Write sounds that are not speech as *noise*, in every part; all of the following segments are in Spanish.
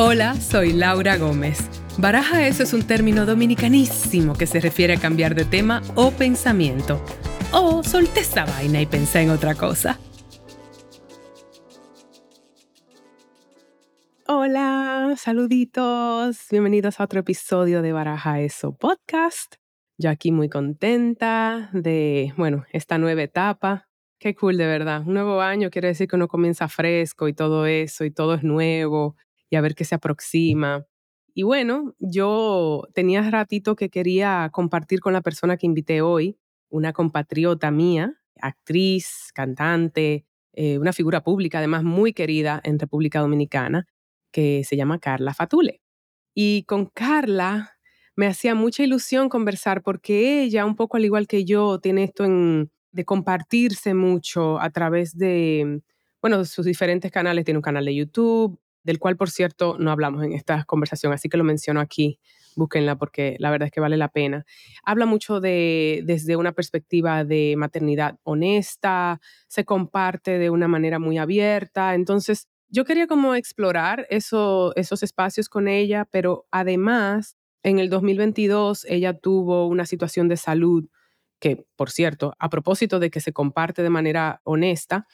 Hola, soy Laura Gómez. Baraja eso es un término dominicanísimo que se refiere a cambiar de tema o pensamiento. O solté esta vaina y pensé en otra cosa. Hola, saluditos. Bienvenidos a otro episodio de Baraja Eso Podcast. Yo aquí muy contenta de, bueno, esta nueva etapa. Qué cool, de verdad. Un nuevo año quiere decir que uno comienza fresco y todo eso, y todo es nuevo y a ver qué se aproxima. Y bueno, yo tenía ratito que quería compartir con la persona que invité hoy, una compatriota mía, actriz, cantante, eh, una figura pública además muy querida en República Dominicana, que se llama Carla Fatule. Y con Carla me hacía mucha ilusión conversar porque ella, un poco al igual que yo, tiene esto en, de compartirse mucho a través de, bueno, sus diferentes canales. Tiene un canal de YouTube, del cual, por cierto, no hablamos en esta conversación, así que lo menciono aquí, búsquenla porque la verdad es que vale la pena. Habla mucho de, desde una perspectiva de maternidad honesta, se comparte de una manera muy abierta, entonces yo quería como explorar eso, esos espacios con ella, pero además, en el 2022 ella tuvo una situación de salud que, por cierto, a propósito de que se comparte de manera honesta,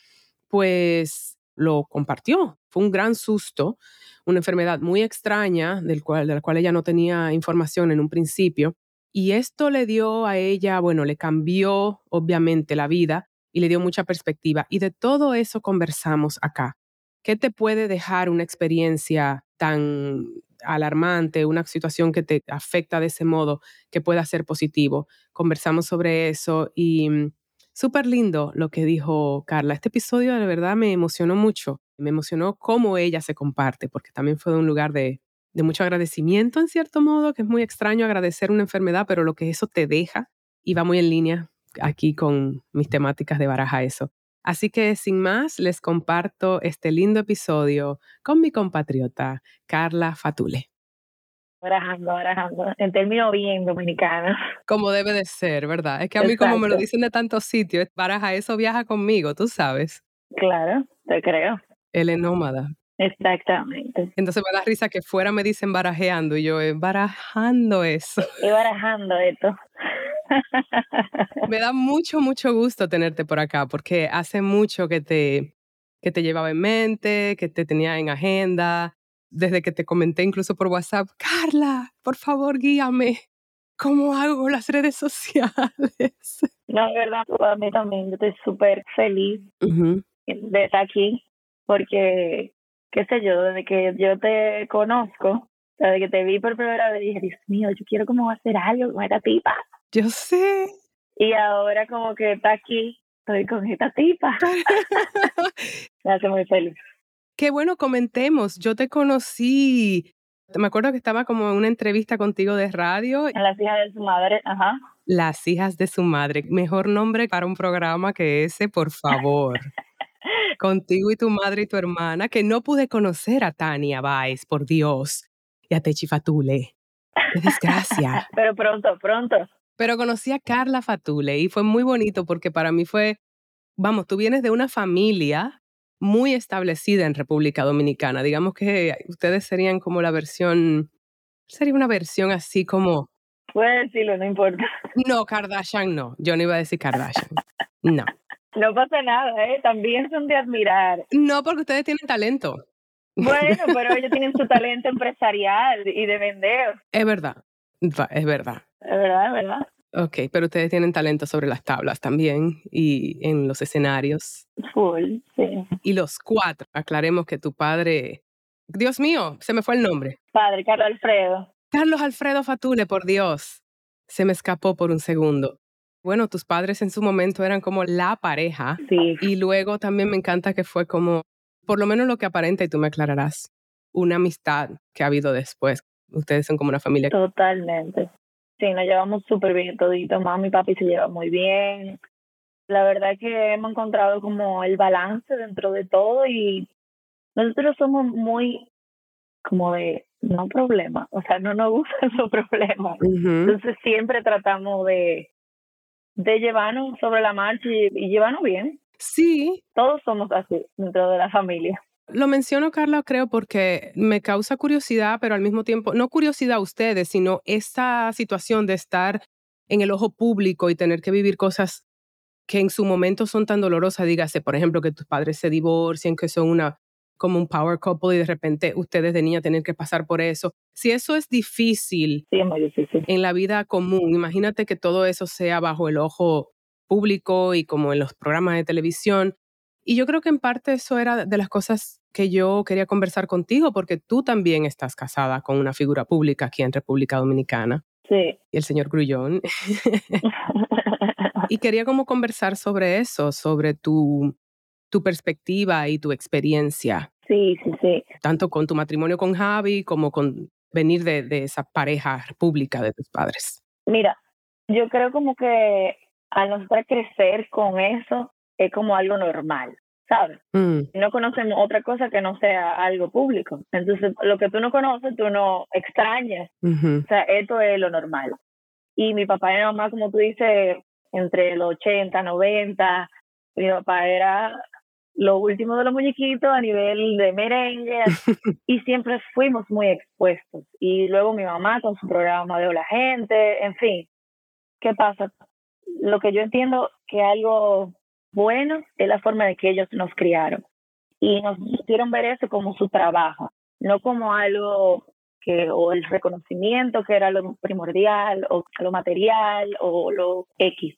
pues lo compartió. Fue un gran susto, una enfermedad muy extraña del cual, de la cual ella no tenía información en un principio. Y esto le dio a ella, bueno, le cambió obviamente la vida y le dio mucha perspectiva. Y de todo eso conversamos acá. ¿Qué te puede dejar una experiencia tan alarmante, una situación que te afecta de ese modo que pueda ser positivo? Conversamos sobre eso y mm, Súper lindo lo que dijo Carla. Este episodio de verdad me emocionó mucho. Me emocionó cómo ella se comparte, porque también fue de un lugar de, de mucho agradecimiento en cierto modo, que es muy extraño agradecer una enfermedad, pero lo que eso te deja y va muy en línea aquí con mis temáticas de baraja eso. Así que sin más, les comparto este lindo episodio con mi compatriota Carla Fatule barajando, barajando, en términos bien dominicanos. Como debe de ser, ¿verdad? Es que a mí como me lo dicen de tantos sitios, baraja eso viaja conmigo, tú sabes. Claro, te creo. Él es nómada. Exactamente. Entonces me da risa que fuera me dicen barajeando y yo, es barajando eso. *laughs* Y barajando esto. me da mucho, mucho gusto tenerte por acá porque hace mucho que te, que te llevaba en mente, que te tenía en agenda, desde que te comenté incluso por WhatsApp, Carla, por favor, guíame. ¿Cómo hago las redes sociales? No, es verdad, a mí también, yo estoy súper feliz de estar aquí, porque, qué sé yo, desde que yo te conozco, desde que te vi por primera vez, dije, Dios mío, yo quiero como hacer algo con esta tipa. Yo sé. Y ahora como que está aquí, estoy con esta tipa. *laughs* Me hace muy feliz. Qué bueno, comentemos. Yo te conocí, me acuerdo que estaba como en una entrevista contigo de radio. En las hijas de su madre, ajá. Las hijas de su madre. Mejor nombre para un programa que ese, por favor. Contigo y tu madre y tu hermana, que no pude conocer a Tania Baez, por Dios, y a Techi Fatule. Qué desgracia. *laughs* Pero pronto, pronto. Pero conocí a Carla Fatule y fue muy bonito porque para mí fue, vamos, tú vienes de una familia muy establecida en República Dominicana. Digamos que ustedes serían como la versión, sería una versión así como... Puedes decirlo, no importa. No, Kardashian no. Yo no iba a decir Kardashian. No. No pasa nada, ¿eh? También son de admirar. No, porque ustedes tienen talento. Bueno, *laughs* pero ellos tienen su talento empresarial y de vender. Es verdad, es verdad. Es verdad, es verdad. Ok, pero ustedes tienen talento sobre las tablas también y en los escenarios. Full, sí. Y los cuatro, aclaremos que tu padre, Dios mío, se me fue el nombre. Padre, Carlos Alfredo. Carlos Alfredo Fatule, por Dios. Se me escapó por un segundo. Bueno, tus padres en su momento eran como la pareja. Sí. Y luego también me encanta que fue como, por lo menos lo que aparenta, y tú me aclararás, una amistad que ha habido después. Ustedes son como una familia. Totalmente. Sí, nos llevamos súper bien todito. Mami y papi se llevan muy bien. La verdad es que hemos encontrado como el balance dentro de todo y nosotros somos muy como de no problema, o sea, no nos gustan esos *laughs* problemas. Entonces siempre tratamos de, de llevarnos sobre la marcha y, y llevarnos bien. Sí. Todos somos así dentro de la familia. Lo menciono, Carla, creo, porque me causa curiosidad, pero al mismo tiempo, no curiosidad a ustedes, sino esta situación de estar en el ojo público y tener que vivir cosas que en su momento son tan dolorosas, dígase, por ejemplo, que tus padres se divorcien, que son una como un power couple y de repente ustedes de niña tener que pasar por eso. Si eso es difícil, sí, es muy difícil en la vida común, imagínate que todo eso sea bajo el ojo público y como en los programas de televisión. Y yo creo que en parte eso era de las cosas que yo quería conversar contigo, porque tú también estás casada con una figura pública aquí en República Dominicana. Sí. Y el señor Grullón. *laughs* y quería como conversar sobre eso, sobre tu, tu perspectiva y tu experiencia. Sí, sí, sí. Tanto con tu matrimonio con Javi como con venir de, de esa pareja pública de tus padres. Mira, yo creo como que al nosotros crecer con eso es como algo normal, ¿sabes? Mm, No conocemos otra cosa que no sea algo público. Entonces, lo que tú no conoces, tú no extrañas. O sea, esto es lo normal. Y mi papá y mi mamá, como tú dices, entre los 80, 90, mi papá era lo último de los muñequitos a nivel de merengue *laughs* y siempre fuimos muy expuestos. Y luego mi mamá con su programa de Hola Gente, en fin. ¿Qué pasa? Lo que yo entiendo que algo bueno es la forma de que ellos nos criaron y nos hicieron ver eso como su trabajo, no como algo que o el reconocimiento que era lo primordial o lo material o lo X,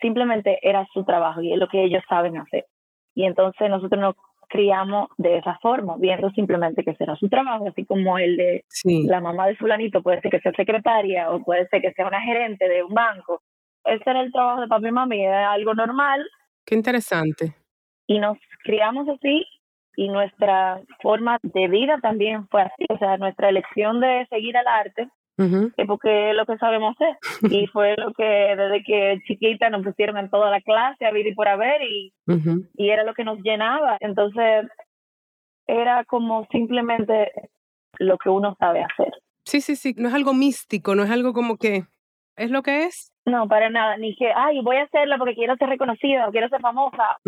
simplemente era su trabajo y es lo que ellos saben hacer. Y entonces nosotros nos criamos de esa forma, viendo simplemente que será su trabajo, así como el de Sí, la mamá de fulanito puede ser que sea secretaria o puede ser que sea una gerente de un banco. Ese era el trabajo de papi y mami, era algo normal qué interesante. y nos criamos así y nuestra forma de vida también fue así, o sea, nuestra elección de seguir al arte Porque es lo que sabemos hacer *laughs* y fue lo que desde que chiquita nos pusieron en toda la clase a vivir y por haber y, y era lo que nos llenaba, entonces era como simplemente lo que uno sabe hacer. Sí, sí, sí, no es algo místico, no es algo como que es lo que es. No, para nada, ni que, ay, voy a hacerlo porque quiero ser reconocida o quiero ser famosa,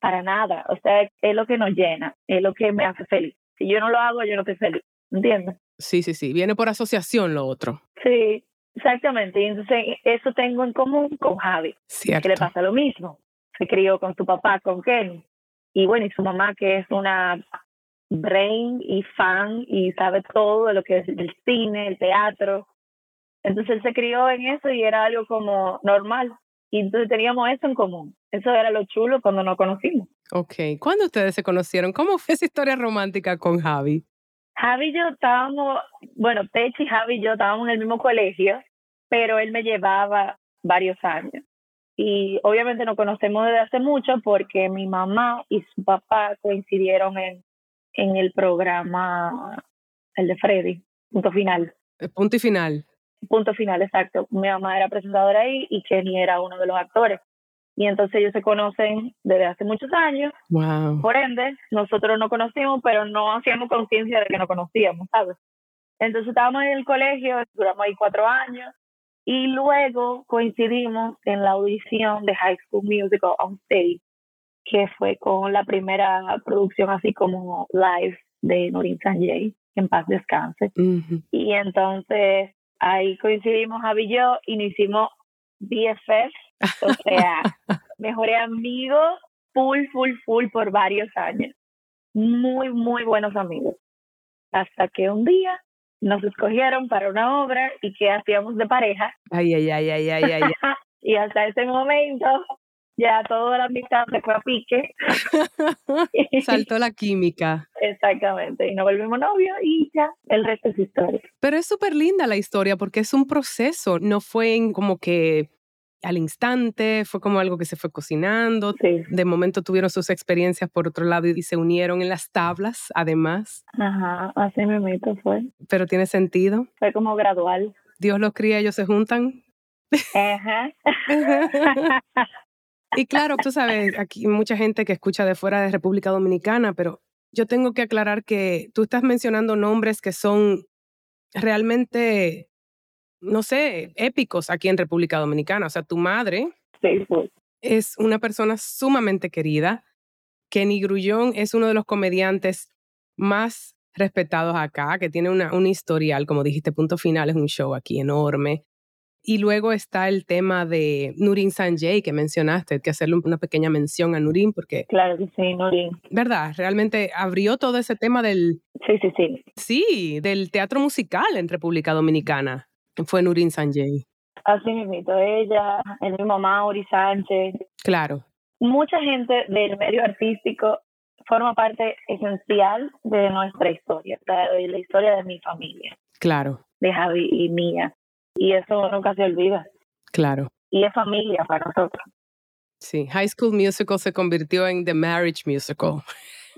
para nada, o sea, es lo que nos llena, es lo que me hace feliz. Si yo no lo hago, yo no estoy feliz, ¿entiendes? Sí, sí, sí, viene por asociación lo otro. Sí, exactamente, y entonces eso tengo en común con Javi, Cierto. que le pasa lo mismo, se crió con su papá, con Ken, y bueno, y su mamá que es una brain y fan y sabe todo de lo que es el cine, el teatro, entonces él se crió en eso y era algo como normal, y entonces teníamos eso en común, eso era lo chulo cuando nos conocimos. Ok, ¿cuándo ustedes se conocieron? ¿Cómo fue esa historia romántica con Javi? Javi y yo estábamos, bueno, Techi, Javi y yo estábamos en el mismo colegio, pero él me llevaba varios años. Y obviamente nos conocemos desde hace mucho porque mi mamá y su papá coincidieron en, en el programa, el de Freddy, punto final. Eh, Punto y final. Punto final, exacto. Mi mamá era presentadora ahí y Kenny era uno de los actores. Y entonces ellos se conocen desde hace muchos años Wow. por ende, nosotros no conocimos, pero no hacíamos conciencia de que nos conocíamos, ¿sabes? Entonces estábamos en el colegio, duramos ahí cuatro años, y luego coincidimos en la audición de High School Musical on Stage, que fue con la primera producción así como live de Norin Sanjay, que en paz descanse. Y entonces ahí coincidimos Javi y yo y nos hicimos BFF, o sea, mejores amigos, full, full, full por varios años. Muy, muy buenos amigos. Hasta que un día nos escogieron para una obra y que hacíamos de pareja. Ay, ay, ay, ay, ay, ay. ay. *laughs* y hasta ese momento ya toda la amistad se fue a pique. *laughs* Saltó la química. Exactamente. Y nos volvimos novios y ya, el resto es historia. Pero es súper linda la historia porque es un proceso, no fue en como que al instante, fue como algo que se fue cocinando. Sí. De momento tuvieron sus experiencias por otro lado y se unieron en las tablas, además. Ajá, así mismo fue. Pero tiene sentido. Fue como gradual. Dios los cría, ellos se juntan. Ajá. *laughs* Y claro, tú sabes, aquí mucha gente que escucha de fuera de República Dominicana, pero yo tengo que aclarar que tú estás mencionando nombres que son realmente, no sé, épicos aquí en República Dominicana. O sea, tu madre sí, es una persona sumamente querida Kenny Grullón es uno de los comediantes más respetados acá, que tiene una, un historial, como dijiste, punto final, es un show aquí enorme. Y luego está el tema de Nurin Sanjay que mencionaste, que hacerle una pequeña mención a Nurin porque... Claro que sí, Nurin. ¿Verdad? Realmente abrió todo ese tema del... Sí, sí, sí. Sí, del teatro musical en República Dominicana. Fue Nurin Sanjay. Así mismo, ella, el mismo Mauri Sánchez. Claro. Mucha gente del medio artístico forma parte esencial de nuestra historia, de la historia de mi familia. Claro. De Javi y mía. Y eso nunca se olvida. Claro. Y es familia para nosotros. Sí, High School Musical se convirtió en The Marriage Musical.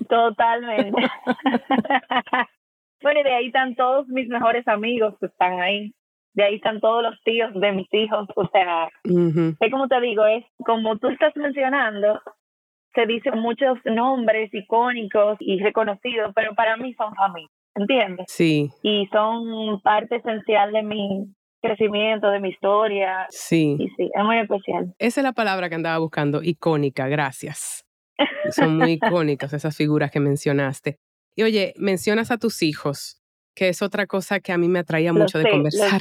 Totalmente. *laughs* *laughs* bueno, y de ahí están todos mis mejores amigos que están ahí. De ahí están todos los tíos de mis hijos. O sea, es como te digo, es como tú estás mencionando, se dicen muchos nombres icónicos y reconocidos, pero para mí son familia, ¿entiendes? Sí. Y son parte esencial de mi crecimiento, de mi historia. Sí. Y sí, es muy especial. Esa es la palabra que andaba buscando, icónica, gracias. Son muy *laughs* icónicas esas figuras que mencionaste. Y oye, mencionas a tus hijos, que es otra cosa que a mí me atraía mucho de conversar.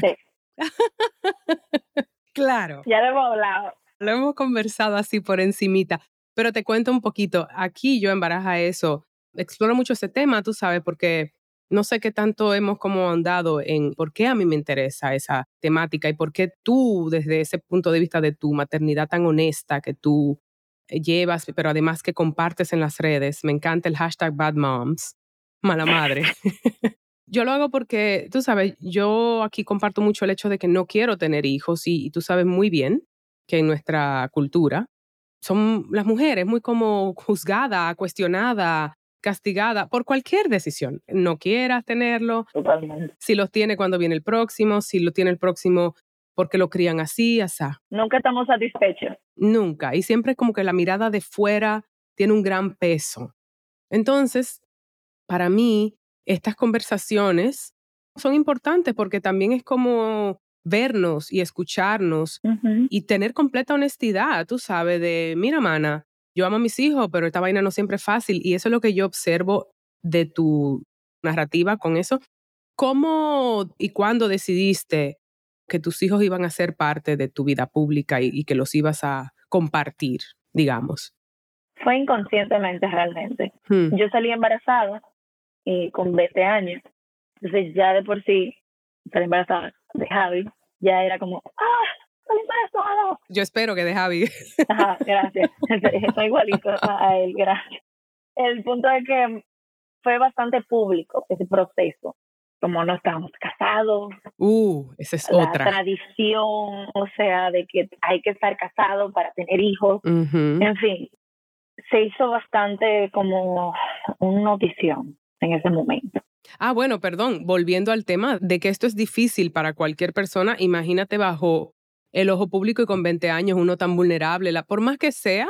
*laughs* claro. Ya lo hemos hablado. Lo hemos conversado así por encimita. Pero te cuento un poquito, aquí yo en Baraja Eso exploro mucho ese tema, tú sabes, porque no sé qué tanto hemos como andado en por qué a mí me interesa esa temática y por qué tú, desde ese punto de vista de tu maternidad tan honesta que tú eh, llevas, pero además que compartes en las redes, me encanta el hashtag Bad Moms, mala madre. *laughs* *laughs* yo lo hago porque, tú sabes, yo aquí comparto mucho el hecho de que no quiero tener hijos y, y tú sabes muy bien que en nuestra cultura son las mujeres muy como juzgada, cuestionada, castigada por cualquier decisión. No quieras tenerlo. Totalmente. Si los tiene cuando viene el próximo, si lo tiene el próximo porque lo crían así, asá. Nunca estamos satisfechos. Nunca. Y siempre es como que la mirada de fuera tiene un gran peso. Entonces, para mí, estas conversaciones son importantes porque también es como vernos y escucharnos y tener completa honestidad, tú sabes, de, mira, mana, yo amo a mis hijos, pero esta vaina no siempre es fácil y eso es lo que yo observo de tu narrativa con eso. ¿Cómo y cuándo decidiste que tus hijos iban a ser parte de tu vida pública y, que los ibas a compartir, digamos? Fue inconscientemente realmente. Hmm. Yo salí embarazada y con 20 años, entonces ya de por sí salí embarazada de Javi, ya era como, ¡ah! ¡Salí embarazada! Yo espero que de Javi. *laughs* Ajá, gracias. *laughs* *laughs* Estoy igualito a él, gracias. El punto es que fue bastante público ese proceso. Como no estábamos casados. Uh, esa es la otra. tradición, o sea, de que hay que estar casado para tener hijos. En fin, se hizo bastante como una notición en ese momento. Ah, bueno, perdón, volviendo al tema de que esto es difícil para cualquier persona, imagínate bajo el ojo público y con 20 años uno tan vulnerable, la, por más que sea,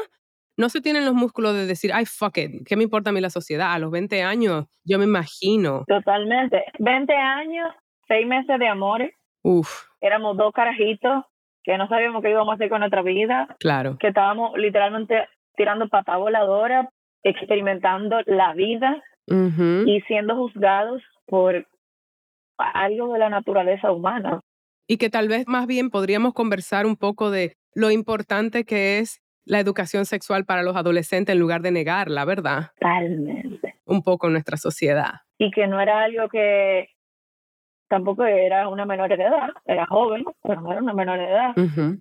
no se tienen los músculos de decir, ay, fuck it, ¿qué me importa a mí la sociedad? A los 20 años, yo me imagino. Totalmente. 20 años, 6 meses de amores. Uf. Éramos dos carajitos que no sabíamos qué íbamos a hacer con nuestra vida. Claro. Que estábamos literalmente tirando pata voladora, experimentando la vida y siendo juzgados por algo de la naturaleza humana. Y que tal vez más bien podríamos conversar un poco de lo importante que es la educación sexual para los adolescentes en lugar de negarla, ¿verdad? Totalmente. Un poco en nuestra sociedad. Y que no era algo que tampoco era una menor de edad, era joven, pero no era una menor de edad.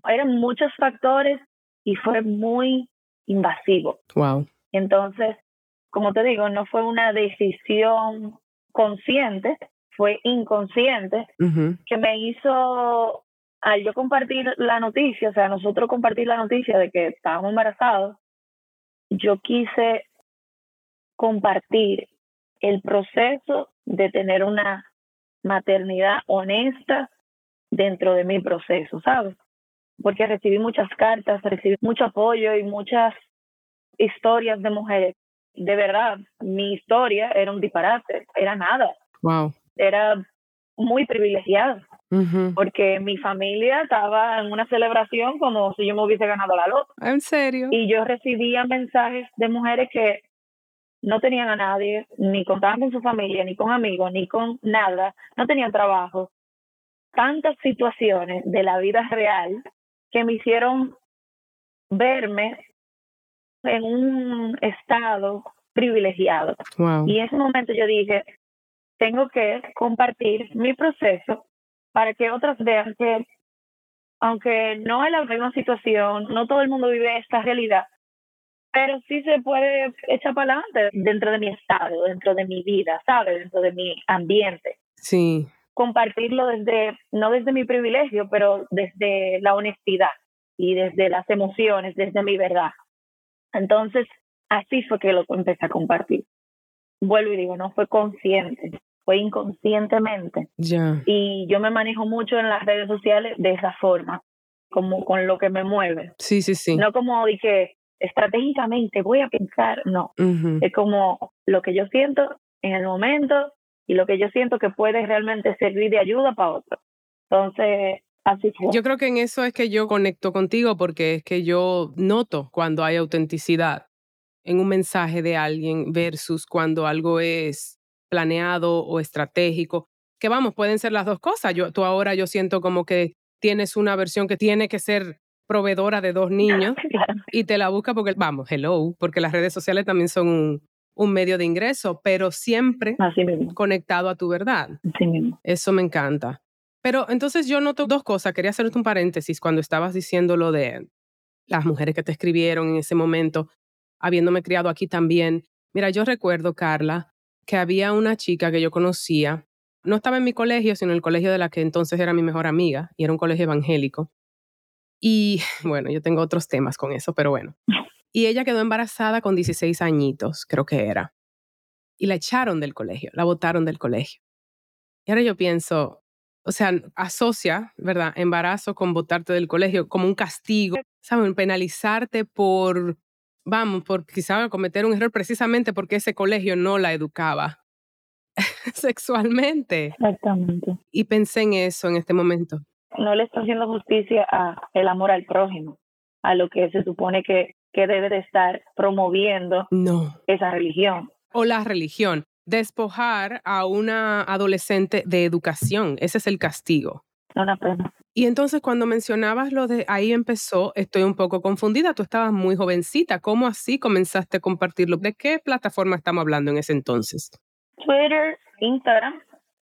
Eran muchos factores y fue muy invasivo. Wow. Entonces, como te digo, no fue una decisión consciente, fue inconsciente, que me hizo, al yo compartir la noticia, o sea, nosotros compartir la noticia de que estábamos embarazados, yo quise compartir el proceso de tener una maternidad honesta dentro de mi proceso, ¿sabes? Porque recibí muchas cartas, recibí mucho apoyo y muchas historias de mujeres de verdad, mi historia era un disparate, era nada. Wow. Era muy privilegiada, porque mi familia estaba en una celebración como si yo me hubiese ganado la loto. ¿En serio? Y yo recibía mensajes de mujeres que no tenían a nadie, ni contaban con su familia, ni con amigos, ni con nada, no tenían trabajo. Tantas situaciones de la vida real que me hicieron verme en un estado privilegiado. Y en ese momento yo dije, tengo que compartir mi proceso para que otras vean que aunque no es la misma situación, no todo el mundo vive esta realidad, pero sí se puede echar para adelante dentro de mi estado, dentro de mi vida, ¿sabes? Dentro de mi ambiente. Sí. Compartirlo desde, no desde mi privilegio, pero desde la honestidad y desde las emociones, desde mi verdad. Entonces, así fue que lo empecé a compartir. Vuelvo y digo, no fue consciente, fue inconscientemente. Ya. Y yo me manejo mucho en las redes sociales de esa forma, como con lo que me mueve. Sí, sí, sí. No como dije, estratégicamente voy a pensar, no. Es como lo que yo siento en el momento y lo que yo siento que puede realmente servir de ayuda para otro. Entonces, así. Yo creo que en eso es que yo conecto contigo porque es que yo noto cuando hay autenticidad en un mensaje de alguien versus cuando algo es planeado o estratégico, que vamos, pueden ser las dos cosas. Yo, tú ahora yo siento como que tienes una versión que tiene que ser proveedora de dos niños *laughs* y te la busca porque, vamos, hello, porque las redes sociales también son un, un medio de ingreso, pero siempre conectado a tu verdad. Eso me encanta. Pero entonces yo noto dos cosas. Quería hacerte un paréntesis cuando estabas diciendo lo de las mujeres que te escribieron en ese momento, habiéndome criado aquí también. Mira, yo recuerdo, Carla, que había una chica que yo conocía, no estaba en mi colegio, sino en el colegio de la que entonces era mi mejor amiga, y era un colegio evangélico. Y *laughs* bueno, yo tengo otros temas con eso, pero bueno. Y ella quedó embarazada con 16 añitos, creo que era. Y la echaron del colegio, la botaron del colegio. Y ahora yo pienso, o sea, asocia, ¿verdad? Embarazo con botarte del colegio como un castigo, ¿saben? Penalizarte por vamos, por quizá cometer un error precisamente porque ese colegio no la educaba *laughs* sexualmente. Exactamente. Y pensé en eso en este momento. No le está haciendo justicia a el amor al prójimo, a lo que se supone que, que debe de estar promoviendo no. esa religión. O la religión. Despojar a una adolescente de educación. Ese es el castigo. Una pena. Y entonces cuando mencionabas lo de ahí empezó, estoy un poco confundida. Tú estabas muy jovencita. ¿Cómo así comenzaste a compartirlo? ¿De qué plataforma estamos hablando en ese entonces? Twitter, Instagram.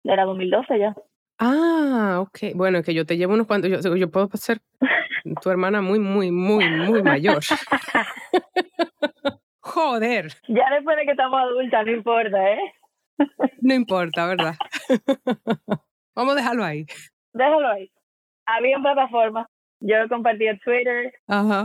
Era 2012 ya. Ah, ok. Bueno, que yo te llevo unos cuantos. Yo, yo puedo ser *laughs* tu hermana muy, muy, muy, muy mayor. *laughs* Joder. Ya después de que estamos adultas, no importa, ¿eh? *laughs* no importa, ¿verdad? *laughs* Vamos a dejarlo ahí. Déjalo ahí había plataformas. Yo compartía Twitter,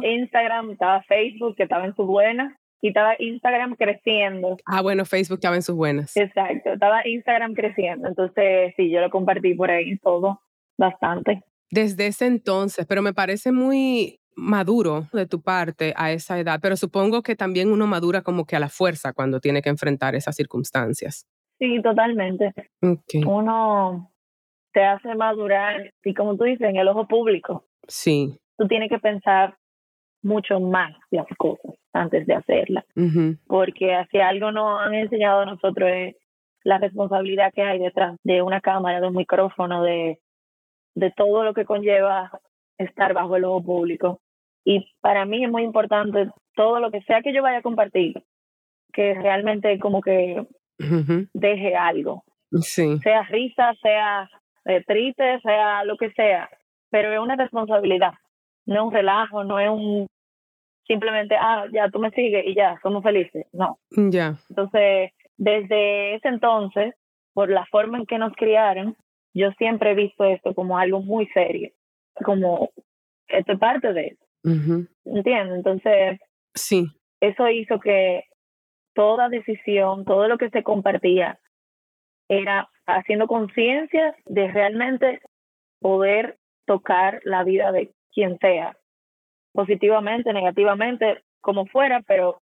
Instagram, estaba Facebook, que estaba en sus buenas, y estaba Instagram creciendo. Ah, bueno, Facebook estaba en sus buenas. Exacto, estaba Instagram creciendo. Entonces, sí, yo lo compartí por ahí todo, bastante. Desde ese entonces, pero me parece muy maduro de tu parte a esa edad, pero supongo que también uno madura como que a la fuerza cuando tiene que enfrentar esas circunstancias. Sí, totalmente. Okay. Uno te hace madurar y como tú dices, en el ojo público. Sí. Tú tienes que pensar mucho más las cosas antes de hacerlas. Porque si algo nos han enseñado a nosotros es la responsabilidad que hay detrás de una cámara, de un micrófono, de, de todo lo que conlleva estar bajo el ojo público. Y para mí es muy importante todo lo que sea que yo vaya a compartir, que realmente como que deje algo. Sí. Sea risa, sea triste, sea lo que sea, pero es una responsabilidad, no es un relajo, no es un simplemente, ah, ya tú me sigues y ya, somos felices, no. Ya. Entonces, desde ese entonces, por la forma en que nos criaron, yo siempre he visto esto como algo muy serio, como esto es parte de eso. ¿Entiendes? Entonces, sí. Eso hizo que toda decisión, todo lo que se compartía, era haciendo conciencia de realmente poder tocar la vida de quien sea, positivamente, negativamente, como fuera, pero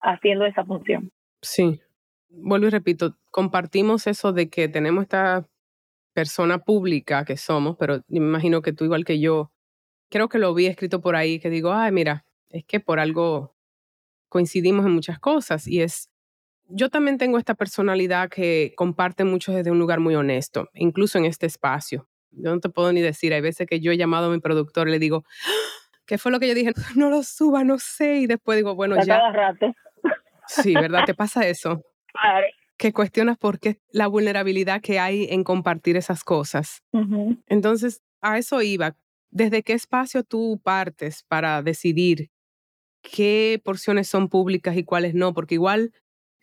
haciendo esa función. Sí, vuelvo y repito, compartimos eso de que tenemos esta persona pública que somos, pero me imagino que tú igual que yo, creo que lo vi escrito por ahí, que digo, ay, mira, es que por algo coincidimos en muchas cosas y es yo también tengo esta personalidad que comparte mucho desde un lugar muy honesto, incluso en este espacio. Yo no te puedo ni decir, hay veces que yo he llamado a mi productor y le digo, ¡Ah! ¿qué fue lo que yo dije? *laughs* No lo suba, no sé. Y después digo, bueno, ya. Cada rato. *laughs* Sí, ¿verdad? ¿Te pasa eso? Claro. Que cuestionas por qué la vulnerabilidad que hay en compartir esas cosas. Entonces, a eso iba. ¿Desde qué espacio tú partes para decidir qué porciones son públicas y cuáles no? Porque igual,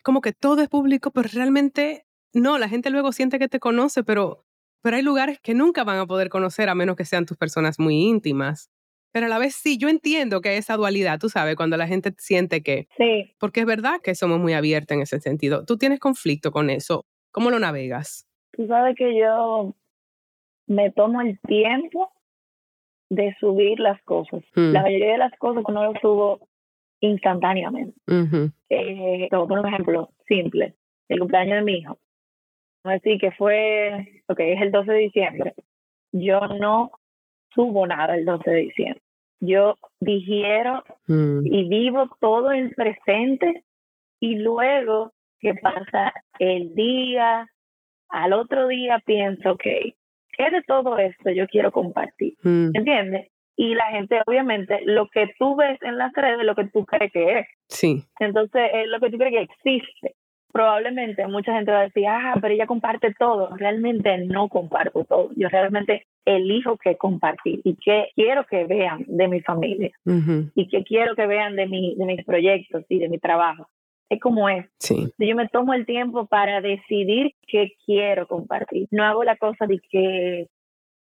como que todo es público, pero realmente no, la gente luego siente que te conoce, pero, pero hay lugares que nunca van a poder conocer a menos que sean tus personas muy íntimas. Pero a la vez sí, yo entiendo que hay esa dualidad, tú sabes, cuando la gente siente que... Sí. Porque es verdad que somos muy abiertos en ese sentido. ¿Tú tienes conflicto con eso? ¿Cómo lo navegas? Tú sabes que yo me tomo el tiempo de subir las cosas. Mm. La mayoría de las cosas no lo subo instantáneamente. Ujú. Eh, te voy a poner un ejemplo simple. El cumpleaños de mi hijo. Vamos a decir que fue, ok, es el 12 de diciembre. Yo no subo nada el 12 de diciembre. Yo digiero Mm. y vivo todo en presente y luego que pasa el día, al otro día pienso, ok, ¿qué de todo esto yo quiero compartir? Mm. ¿Entiendes? Y la gente, obviamente, lo que tú ves en las redes es lo que tú crees que es. Sí. Entonces, es lo que tú crees que existe. Probablemente mucha gente va a decir, ah, pero ella comparte todo. Realmente no comparto todo. Yo realmente elijo qué compartir y qué quiero que vean de mi familia y qué quiero que vean de, mi, de mis proyectos y de mi trabajo. Es como es. Sí. Yo me tomo el tiempo para decidir qué quiero compartir. No hago la cosa de que,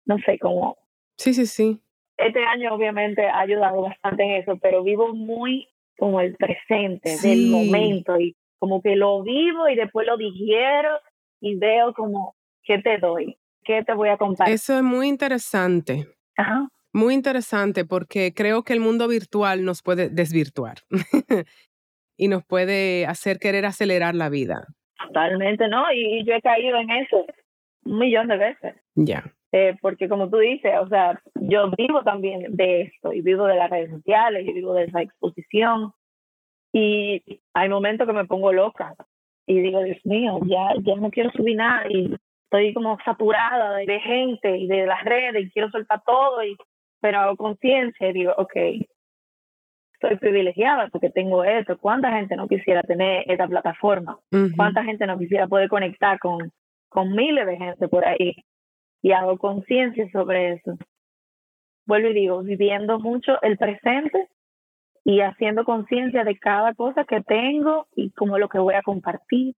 no sé, como Sí, sí, sí. este año obviamente ha ayudado bastante en eso, pero vivo muy como el presente Sí. del momento y como que lo vivo y después lo digiero y veo como qué te doy, qué te voy a compartir. Eso es muy interesante. Ajá. Muy interesante porque creo que el mundo virtual nos puede desvirtuar *laughs* y nos puede hacer querer acelerar la vida. Totalmente, ¿no? Y, y yo he caído en eso un millón de veces. Ya. Eh, porque como tú dices, o sea, yo vivo también de esto y vivo de las redes sociales y vivo de esa exposición y hay momentos que me pongo loca y digo, Dios mío, ya, ya no quiero subir nada y estoy como saturada de, de gente y de las redes y quiero soltar todo y pero hago conciencia y digo, ok, estoy privilegiada porque tengo esto. ¿Cuánta gente no quisiera tener esta plataforma? Ujú. ¿Cuánta gente no quisiera poder conectar con, con miles de gente por ahí? Y hago conciencia sobre eso. Vuelvo y digo, viviendo mucho el presente y haciendo conciencia de cada cosa que tengo y como lo que voy a compartir.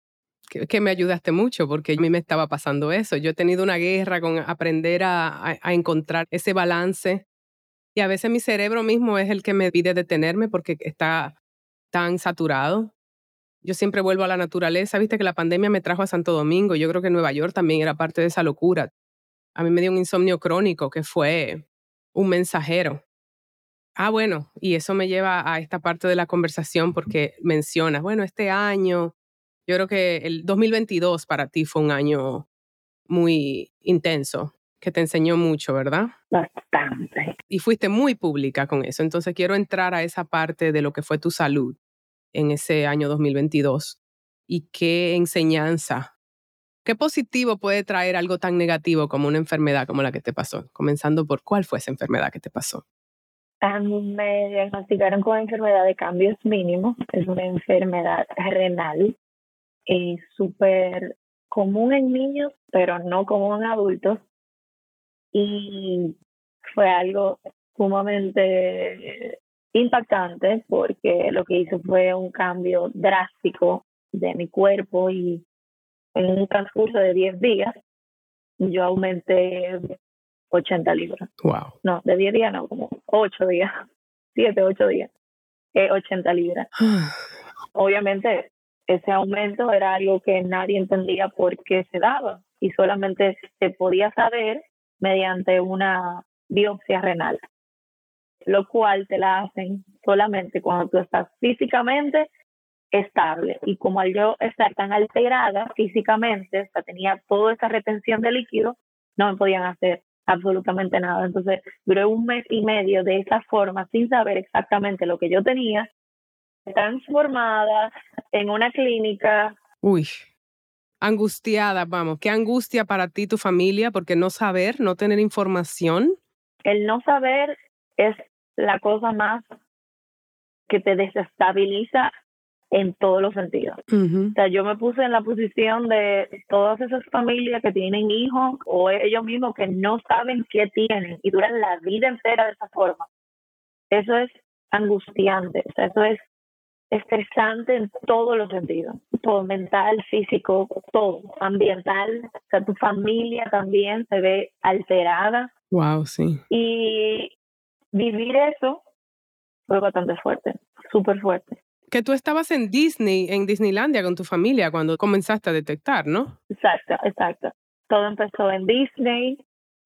que, que me ayudaste mucho porque a mí me estaba pasando eso. Yo he tenido una guerra con aprender a, a- a encontrar ese balance y a veces mi cerebro mismo es el que me pide detenerme porque está tan saturado. Yo siempre vuelvo a la naturaleza. Viste que la pandemia me trajo a Santo Domingo. Yo creo que Nueva York también era parte de esa locura. A mí me dio un insomnio crónico que fue un mensajero. Ah, bueno, y eso me lleva a esta parte de la conversación porque mencionas, bueno, este año, yo creo que el 2022 para ti fue un año muy intenso, que te enseñó mucho, ¿verdad? Bastante. Y fuiste muy pública con eso. Entonces quiero entrar a esa parte de lo que fue tu salud en ese año 2022 y qué enseñanza, qué positivo puede traer algo tan negativo como una enfermedad como la que te pasó. Comenzando por cuál fue esa enfermedad que te pasó. A mí me diagnosticaron con enfermedad de cambios mínimos. Es una enfermedad renal eh, súper común en niños, pero no común en adultos. Y fue algo sumamente impactante porque lo que hizo fue un cambio drástico de mi cuerpo y en un transcurso de 10 días yo aumenté 80 libras Wow. no, de 10 días no, como 8 días, *laughs* 7, 8 días, eh, 80 libras. *sighs* Obviamente, ese aumento era algo que nadie entendía por qué se daba y solamente se podía saber mediante una biopsia renal, lo cual te la hacen solamente cuando tú estás físicamente estable y como al yo estar tan alterada físicamente, o sea, tenía toda esa retención de líquido, no me podían hacer absolutamente nada. Entonces, duré un mes y medio de esa forma, sin saber exactamente lo que yo tenía, transformada en una clínica Uy, angustiada, vamos. Qué angustia para ti, tu familia, porque no saber, no tener información. El no saber es la cosa más que te desestabiliza en todos los sentidos. O sea, yo me puse en la posición de todas esas familias que tienen hijos o ellos mismos que no saben qué tienen y duran la vida entera de esa forma. Eso es angustiante, o sea, eso es estresante en todos los sentidos, todo mental, físico, todo, ambiental, o sea, tu familia también se ve alterada. Wow, sí. Y vivir eso fue bastante fuerte, súper fuerte que tú estabas en Disney, en Disneylandia con tu familia cuando comenzaste a detectar, ¿no? Exacto, exacto. Todo empezó en Disney.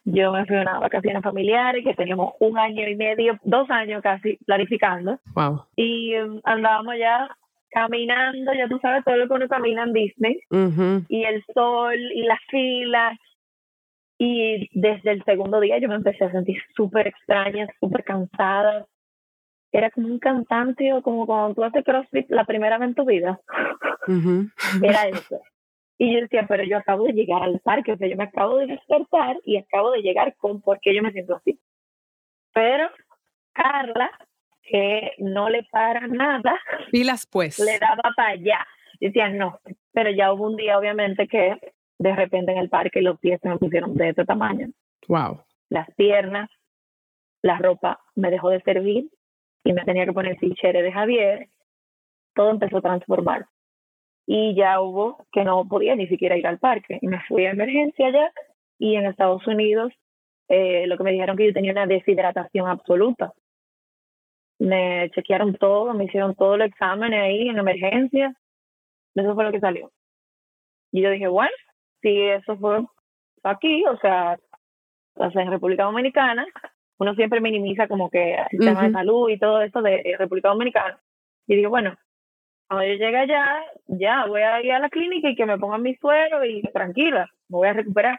Yo me fui a unas vacaciones familiares que teníamos un año y medio, dos años casi planificando. Wow. Y um, andábamos ya caminando, ya tú sabes todo lo que uno camina en Disney. Y el sol y las filas. Y desde el segundo día yo me empecé a sentir súper extraña, súper cansada, era como un cantante o como cuando tú haces CrossFit la primera vez en tu vida. Era eso. Y yo decía, pero yo acabo de llegar al parque, o sea, yo me acabo de despertar y acabo de llegar con por qué yo me siento así. Pero Carla, que no le para nada, pilas pues. Le daba para allá. Decía, no, pero ya hubo un día, obviamente, que de repente en el parque los pies se me pusieron de este tamaño. Wow. Las piernas, la ropa me dejó de servir, y me tenía que poner fichero de Javier, todo empezó a transformar. Y ya hubo que no podía ni siquiera ir al parque. Y me fui a emergencia ya y en Estados Unidos eh, lo que me dijeron que yo tenía una deshidratación absoluta. Me chequearon todo, me hicieron todo el examen ahí en emergencia. Eso fue lo que salió. Y yo dije, bueno, si eso fue aquí, o sea, o sea en República Dominicana, uno siempre minimiza como que el tema de salud y todo esto de República Dominicana. Y digo, bueno, cuando yo llegue allá, ya voy a ir a la clínica y que me pongan mi suero y tranquila, me voy a recuperar.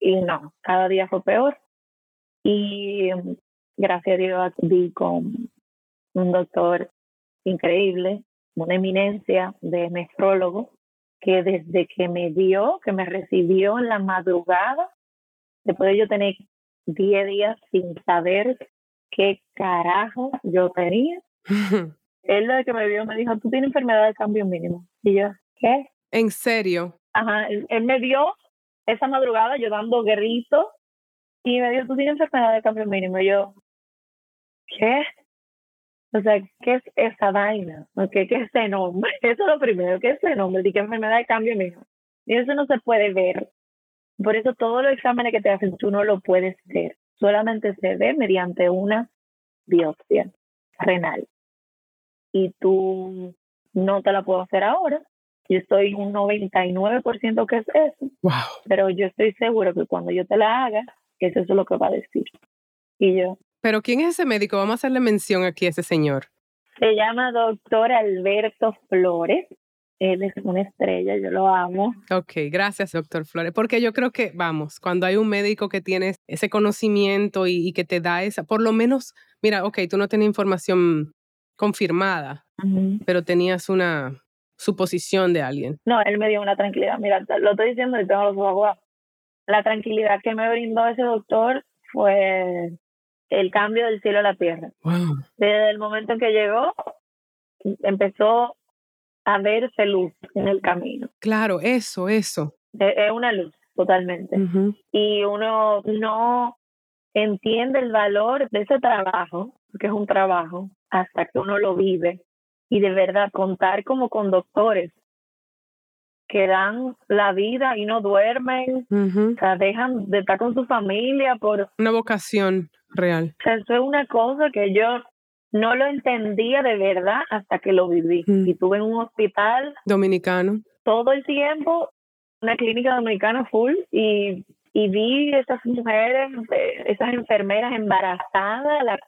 Y no, cada día fue peor. Y gracias a Dios di con un doctor increíble, una eminencia de nefrólogo, que desde que me dio, que me recibió en la madrugada, después de yo tener 10 días sin saber qué carajo yo tenía. *laughs* Él lo que me vio me dijo, tú tienes enfermedad de cambio mínimo. Y yo, ¿qué? ¿En serio? Ajá, él, me vio esa madrugada yo dando gritos y me dijo, tú tienes enfermedad de cambio mínimo. Y yo, ¿qué? O sea, ¿qué es esa vaina? ¿Qué, ¿Qué es ese nombre? *laughs* Eso es lo primero, ¿qué es ese nombre? ¿Y qué enfermedad de cambio mínimo? Y eso no se puede ver. Por eso todos los exámenes que te hacen tú no lo puedes ver. Solamente se ve mediante una biopsia renal. Y tú no te la puedo hacer ahora. Yo estoy un 99% que es eso. Wow. Pero yo estoy seguro que cuando yo te la haga, eso es lo que va a decir. Y yo. Pero ¿quién es ese médico? Vamos a hacerle mención aquí a ese señor. Se llama doctor Alberto Flores él es una estrella, yo lo amo. Ok, gracias, doctor Flores, porque yo creo que, vamos, cuando hay un médico que tiene ese conocimiento y, que te da esa, por lo menos, mira, ok, tú no tenías información confirmada, pero tenías una suposición de alguien. No, él me dio una tranquilidad, mira, lo estoy diciendo y tengo los ojos La tranquilidad que me brindó ese doctor fue el cambio del cielo a la tierra. Wow. Desde el momento en que llegó, empezó a verse luz en el camino. Claro, eso, eso. Es una luz, totalmente. Y uno no entiende el valor de ese trabajo, porque es un trabajo, hasta que uno lo vive. Y de verdad, contar como con doctores que dan la vida y no duermen, o sea, dejan de estar con su familia por... Una vocación real. O sea, eso es una cosa que yo no lo entendía de verdad hasta que lo viví. Y estuve en un hospital. Dominicano. Todo el tiempo, una clínica dominicana full, y, y vi esas mujeres, eh, esas enfermeras embarazadas a las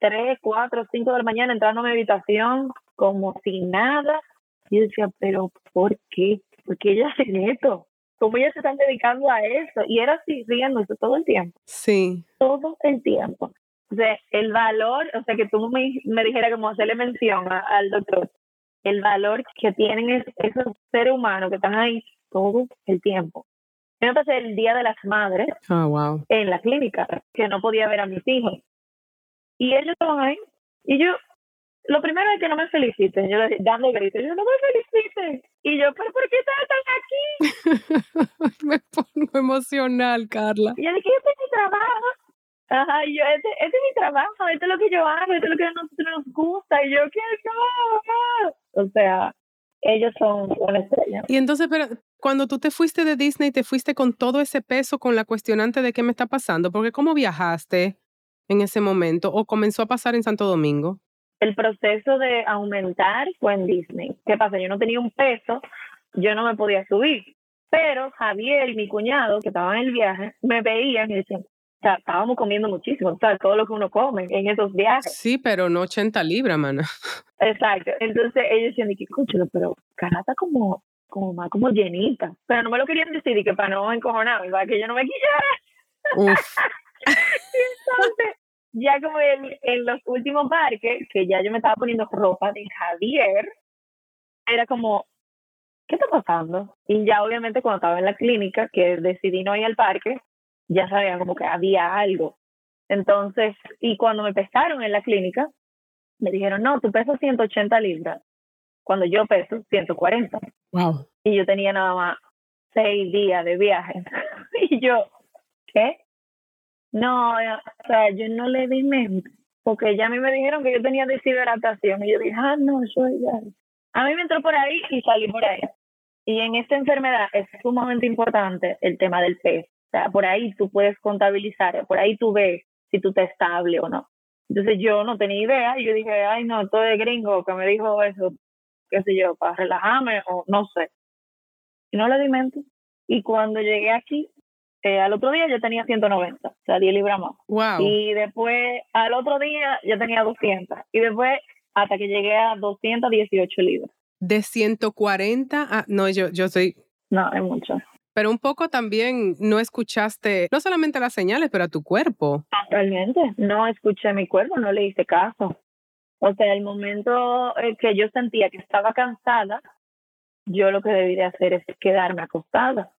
3, 4, 5 de la mañana entrando a mi habitación como sin nada. Y yo decía, pero ¿por qué? ¿Por qué ellas hacen esto? ¿Cómo ellas se están dedicando a eso? Y era así, riéndose todo el tiempo. Sí. Todo el tiempo. O sea, el valor, o sea, que tú me, me dijeras como hacerle mención al doctor, el valor que tienen esos seres humanos que están ahí todo el tiempo. Yo me pasé el Día de las Madres oh, wow. en la clínica, que no podía ver a mis hijos. Y ellos estaban ahí. Y yo, lo primero es que no me feliciten. Yo dando gritos, yo no me feliciten. Y yo, ¿pero por qué están aquí? *laughs* me pongo emocional, Carla. Y yo dije, este es mi trabajo. Ajá, y yo, este, este, es mi trabajo, esto es lo que yo hago, esto es lo que a nosotros nos gusta. Y yo, ¿qué no? O sea, ellos son una estrella. Y entonces, pero cuando tú te fuiste de Disney, te fuiste con todo ese peso, con la cuestionante de qué me está pasando, porque ¿cómo viajaste en ese momento o comenzó a pasar en Santo Domingo? El proceso de aumentar fue en Disney. ¿Qué pasa? Yo no tenía un peso, yo no me podía subir. Pero Javier y mi cuñado, que estaban en el viaje, me veían y decían, o sea, estábamos comiendo muchísimo, o sea, todo lo que uno come en esos viajes. Sí, pero no 80 libras, mana. *laughs* Exacto. Entonces ellos decían, que escúchalo, pero Carla está como, como más como llenita. Pero no me lo querían decir y que para no encojonarme, para que yo no me quillara. *laughs* Entonces, ya como en, en los últimos parques, que ya yo me estaba poniendo ropa de Javier, era como, ¿qué está pasando? Y ya obviamente cuando estaba en la clínica, que decidí no ir al parque, ya sabían como que había algo. Entonces, y cuando me pesaron en la clínica, me dijeron, no, tú pesas 180 libras, cuando yo peso 140. Wow. Y yo tenía nada más seis días de viaje. *laughs* y yo, ¿qué? No, o sea, yo no le di mente, porque ya a mí me dijeron que yo tenía deshidratación. Y yo dije, ah, no, eso ya. A mí me entró por ahí y salí por ahí. Y en esta enfermedad es sumamente importante el tema del peso. O sea, por ahí tú puedes contabilizar, por ahí tú ves si tú estás estable o no. Entonces yo no tenía idea y yo dije, ay no, todo es gringo que me dijo eso, qué sé yo, para relajarme o no sé. Y no le di mente. Y cuando llegué aquí, eh, al otro día yo tenía 190, o sea, 10 libras más. Wow. Y después, al otro día yo tenía 200. Y después, hasta que llegué a 218 libras. De 140 a... No, yo, yo soy... No, es mucho pero un poco también no escuchaste, no solamente las señales, pero a tu cuerpo. Realmente, no escuché a mi cuerpo, no le hice caso. O sea, el momento que yo sentía que estaba cansada, yo lo que debí de hacer es quedarme acostada.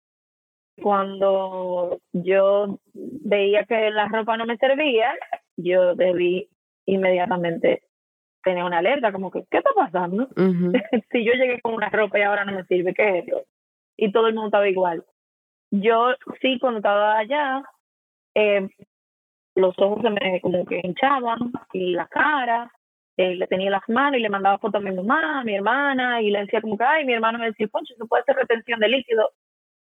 Cuando yo veía que la ropa no me servía, yo debí inmediatamente tener una alerta, como que, ¿qué está pasando? *laughs* si yo llegué con una ropa y ahora no me sirve, ¿qué es eso? Y todo el mundo estaba igual. Yo sí, cuando estaba allá, eh, los ojos se me como que hinchaban y la cara, eh, le tenía las manos y le mandaba fotos a mi mamá, a mi hermana, y le decía como que, ay, mi hermano me decía, Poncho, eso puede ser retención de líquido.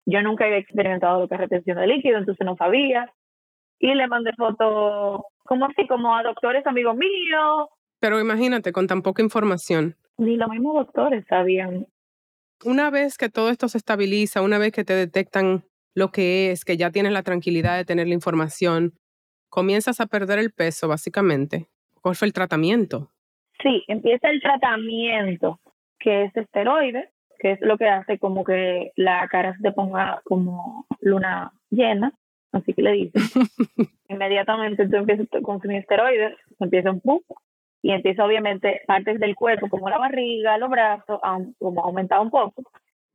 Yo nunca había experimentado lo que es retención de líquido, entonces no sabía. Y le mandé fotos, como así, como a doctores amigos míos. Pero imagínate, con tan poca información. Ni los mismos doctores sabían. Una vez que todo esto se estabiliza, una vez que te detectan lo que es, que ya tienes la tranquilidad de tener la información, comienzas a perder el peso, básicamente. ¿Cuál fue el tratamiento? Sí, empieza el tratamiento, que es esteroide, que es lo que hace como que la cara se te ponga como luna llena, así que le dicen. *laughs* Inmediatamente tú empiezas a consumir esteroides, empieza un poco, y empieza obviamente partes del cuerpo, como la barriga, los brazos, a, como aumentar un poco.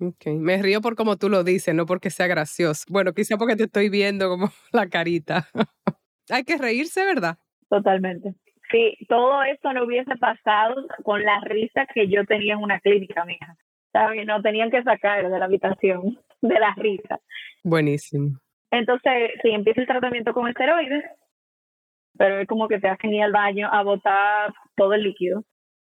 Ok, me río por como tú lo dices, no porque sea gracioso. Bueno, quizá porque te estoy viendo como *laughs* la carita. *laughs* Hay que reírse, ¿verdad? Totalmente. Sí, todo esto no hubiese pasado con la risa que yo tenía en una clínica, mija. ¿Sabes? No tenían que sacar de la habitación de la risa. Buenísimo. Entonces, sí, empieza el tratamiento con esteroides, pero es como que te hacen ir al baño a botar todo el líquido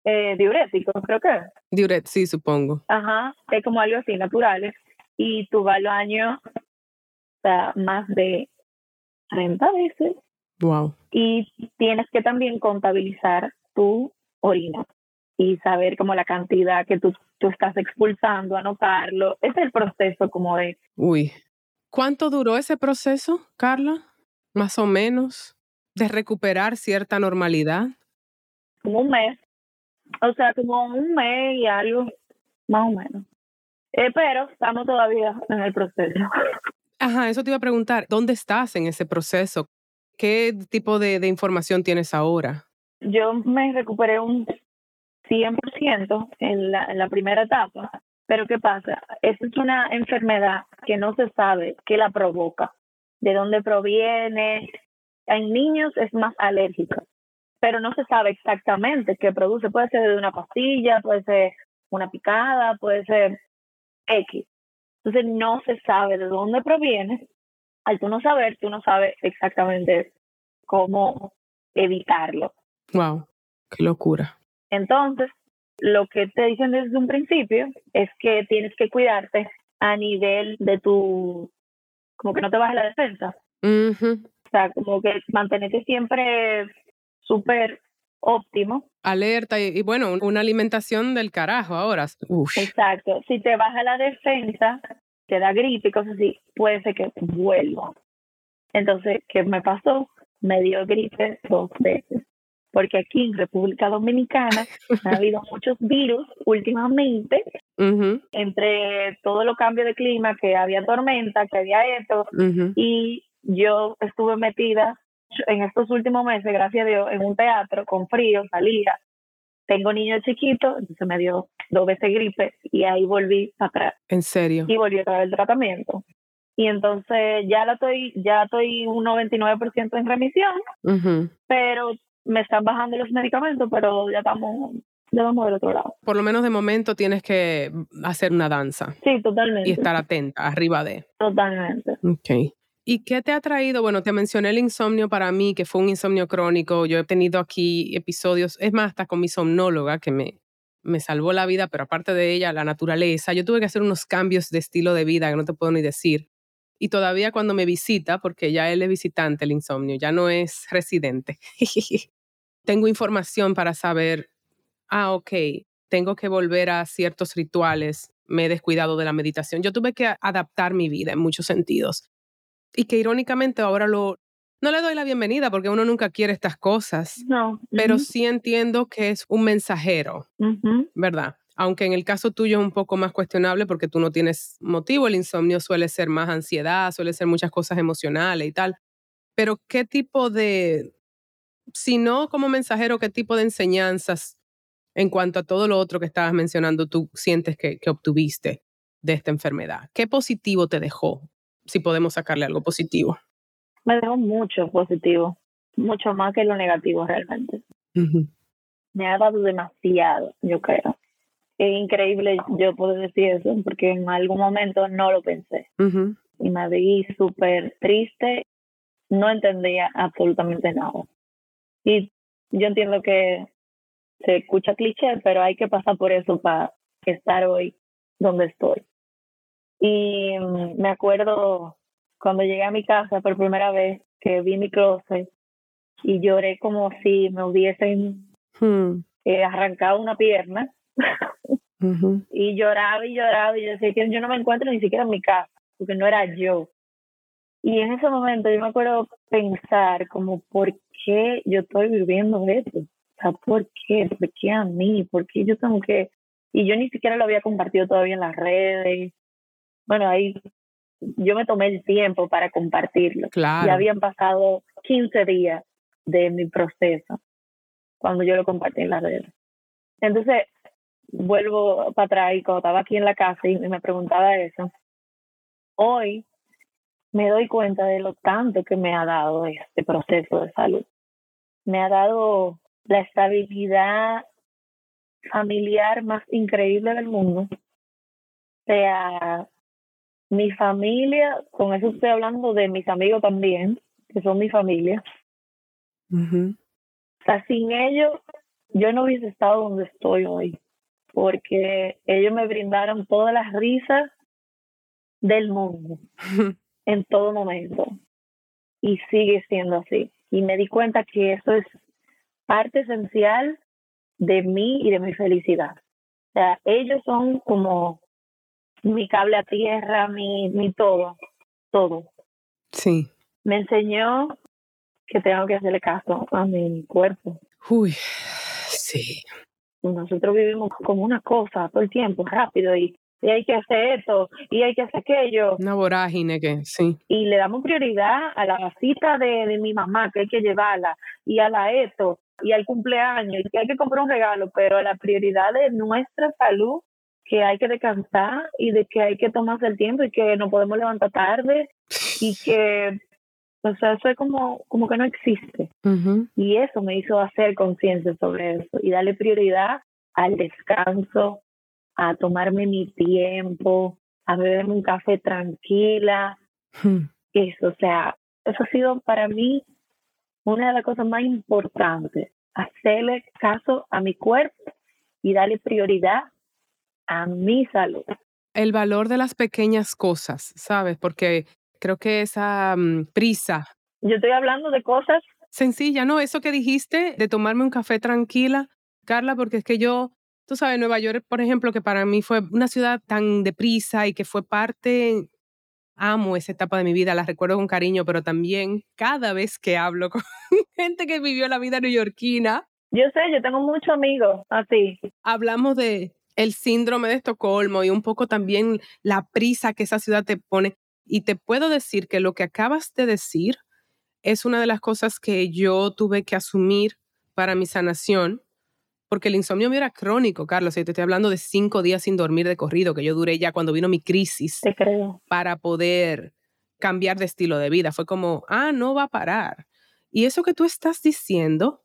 eh, diuréticos, creo que. Diuret, sí, supongo. Ajá, es como algo así, naturales. Y tú vas al baño o sea, más de 30 veces. Wow. Y tienes que también contabilizar tu orina y saber como la cantidad que tú, tú estás expulsando, anotarlo. Ese es el proceso como de... Uy. ¿Cuánto duró ese proceso, Carla? Más o menos, de recuperar cierta normalidad. Como un mes. O sea, como un mes y algo, más o menos. Eh, pero estamos todavía en el proceso. Ajá, eso te iba a preguntar, ¿dónde estás en ese proceso? ¿Qué tipo de, de información tienes ahora? Yo me recuperé un 100% en la, en la primera etapa. Pero ¿qué pasa? Esa es una enfermedad que no se sabe qué la provoca, de dónde proviene. En niños es más alérgica, pero no se sabe exactamente qué produce. Puede ser de una pastilla, puede ser una picada, puede ser X. Entonces no se sabe de dónde proviene. Al tú no saber, tú no sabes exactamente cómo evitarlo. Wow, qué locura. Entonces, lo que te dicen desde un principio es que tienes que cuidarte a nivel de tu, como que no te baje la defensa. O sea, como que mantenerte siempre súper óptimo. Alerta y, bueno, una alimentación del carajo ahora. Exacto. Si te baja la defensa, te da gripe y cosas así, puede ser que vuelva. Entonces, ¿qué me pasó? Me dio gripe dos veces. Porque aquí en República Dominicana ha *laughs* habido muchos virus últimamente, entre todos los cambios de clima, que había tormenta, que había esto, y yo estuve metida en estos últimos meses, gracias a Dios, en un teatro con frío, salía. Tengo niños chiquitos, entonces me dio dos veces gripe y ahí volví a atrás. ¿En serio? Y volví a traer el tratamiento. Y entonces ya la estoy, ya estoy un 99% en remisión, pero me están bajando los medicamentos, pero ya estamos ya vamos del otro lado. Por lo menos de momento tienes que hacer una danza. Sí, totalmente. Y estar atenta, arriba de. Totalmente. Ok. ¿Y qué te ha traído? Bueno, te mencioné el insomnio para mí, que fue un insomnio crónico. Yo he tenido aquí episodios, es más, hasta con mi somnóloga, que me, me salvó la vida, pero aparte de ella, la naturaleza. Yo tuve que hacer unos cambios de estilo de vida que no te puedo ni decir. Y todavía cuando me visita, porque ya él es visitante, el insomnio, ya no es residente, *laughs* tengo información para saber, ah, ok, tengo que volver a ciertos rituales, me he descuidado de la meditación. Yo tuve que adaptar mi vida en muchos sentidos y que irónicamente ahora lo, no le doy la bienvenida porque uno nunca quiere estas cosas. No. Pero sí entiendo que es un mensajero, ¿verdad? Aunque en el caso tuyo es un poco más cuestionable porque tú no tienes motivo, el insomnio suele ser más ansiedad, suele ser muchas cosas emocionales y tal. Pero ¿qué tipo de, si no como mensajero, qué tipo de enseñanzas en cuanto a todo lo otro que estabas mencionando tú sientes que, que obtuviste de esta enfermedad? ¿Qué positivo te dejó si podemos sacarle algo positivo. Me dejó mucho positivo, mucho más que lo negativo realmente. Me ha dado demasiado, yo creo. Es increíble yo poder decir eso, porque en algún momento no lo pensé. Y me vi súper triste, no entendía absolutamente nada. Y yo entiendo que se escucha cliché, pero hay que pasar por eso para estar hoy donde estoy. Y mm, me acuerdo cuando llegué a mi casa por primera vez que vi mi closet y lloré como si me hubiesen hmm. eh, arrancado una pierna. *laughs* Y lloraba y lloraba y yo decía que yo no me encuentro ni siquiera en mi casa, porque no era yo. Y en ese momento yo me acuerdo pensar como, ¿por qué yo estoy viviendo esto? O sea, ¿por qué? ¿Por qué a mí? ¿Por qué yo tengo que...? Y yo ni siquiera lo había compartido todavía en las redes bueno, ahí yo me tomé el tiempo para compartirlo. Claro. Ya habían pasado 15 días de mi proceso cuando yo lo compartí en las redes. Entonces, vuelvo para atrás y cuando estaba aquí en la casa y me preguntaba eso, hoy me doy cuenta de lo tanto que me ha dado este proceso de salud. Me ha dado la estabilidad familiar más increíble del mundo. sea, mi familia, con eso estoy hablando de mis amigos también, que son mi familia. O sea, sin ellos, yo no hubiese estado donde estoy hoy, porque ellos me brindaron todas las risas del mundo, *laughs* en todo momento. Y sigue siendo así. Y me di cuenta que eso es parte esencial de mí y de mi felicidad. O sea, ellos son como mi cable a tierra, mi, mi todo, todo. Sí. Me enseñó que tengo que hacerle caso a mi cuerpo. Uy, sí. Nosotros vivimos como una cosa todo el tiempo, rápido, y, y hay que hacer esto, y hay que hacer aquello. Una vorágine que, sí. Y le damos prioridad a la cita de, de mi mamá, que hay que llevarla, y a la esto, y al cumpleaños y que hay que comprar un regalo, pero la prioridad de nuestra salud, que hay que descansar y de que hay que tomarse el tiempo y que no podemos levantar tarde y que, o sea, eso es como, como que no existe. Y eso me hizo hacer conciencia sobre eso y darle prioridad al descanso, a tomarme mi tiempo, a beberme un café tranquila. Hmm. Eso, o sea, eso ha sido para mí una de las cosas más importantes, hacerle caso a mi cuerpo y darle prioridad a mi salud. El valor de las pequeñas cosas, ¿sabes? Porque creo que esa mm, prisa. Yo estoy hablando de cosas. Sencilla, ¿no? Eso que dijiste de tomarme un café tranquila, Carla, porque es que yo, tú sabes, Nueva York, por ejemplo, que para mí fue una ciudad tan deprisa y que fue parte amo esa etapa de mi vida, la recuerdo con cariño, pero también cada vez que hablo con *laughs* gente que vivió la vida neoyorquina. Yo sé, yo tengo muchos amigos así. Hablamos de el síndrome de Estocolmo y un poco también la prisa que esa ciudad te pone. Y te puedo decir que lo que acabas de decir es una de las cosas que yo tuve que asumir para mi sanación porque el insomnio mío era crónico, Carlos. Y te estoy hablando de cinco días sin dormir de corrido, que yo duré ya cuando vino mi crisis. Te creo. Para poder cambiar de estilo de vida. Fue como, ah, no va a parar. Y eso que tú estás diciendo,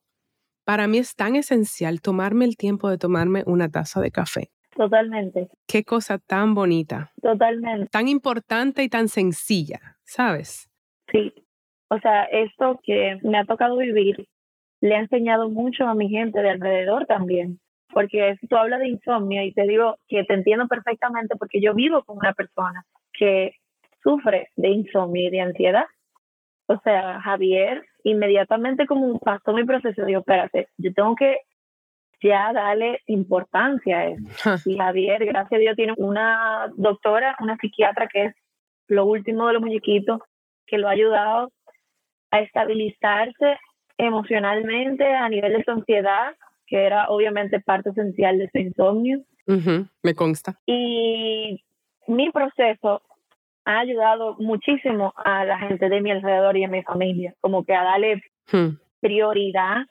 para mí es tan esencial tomarme el tiempo de tomarme una taza de café. Totalmente. Qué cosa tan bonita. Totalmente. Tan importante y tan sencilla, ¿sabes? Sí. O sea, esto que me ha tocado vivir le ha enseñado mucho a mi gente de alrededor también. Porque tú hablas de insomnio y te digo que te entiendo perfectamente porque yo vivo con una persona que sufre de insomnio y de ansiedad. O sea, Javier, inmediatamente como pasó mi proceso, digo, espérate, yo tengo que ya darle importancia a eso. Y Javier, gracias a Dios, tiene una doctora, una psiquiatra que es lo último de los muñequitos, que lo ha ayudado a estabilizarse emocionalmente a nivel de su ansiedad, que era obviamente parte esencial de su insomnio. me consta. Y mi proceso ha ayudado muchísimo a la gente de mi alrededor y a mi familia, como que a darle hmm. prioridad.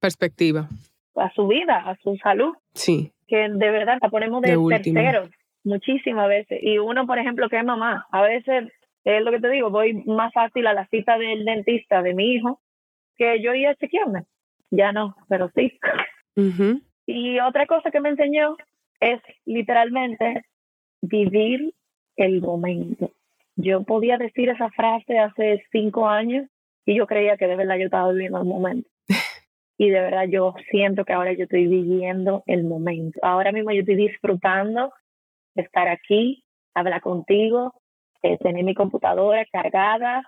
Perspectiva. A su vida, a su salud. Sí. Que de verdad la ponemos de, terceros muchísimas veces. Y uno, por ejemplo, que es mamá, a veces es lo que te digo, voy más fácil a la cita del dentista de mi hijo que yo iba a chequearme. Ya no, pero sí. Y otra cosa que me enseñó es literalmente vivir el momento. Yo podía decir esa frase hace cinco años y yo creía que de verdad yo estaba viviendo el momento. *laughs* y de verdad yo siento que ahora yo estoy viviendo el momento. Ahora mismo yo estoy disfrutando de estar aquí, hablar contigo, eh, tener mi computadora cargada,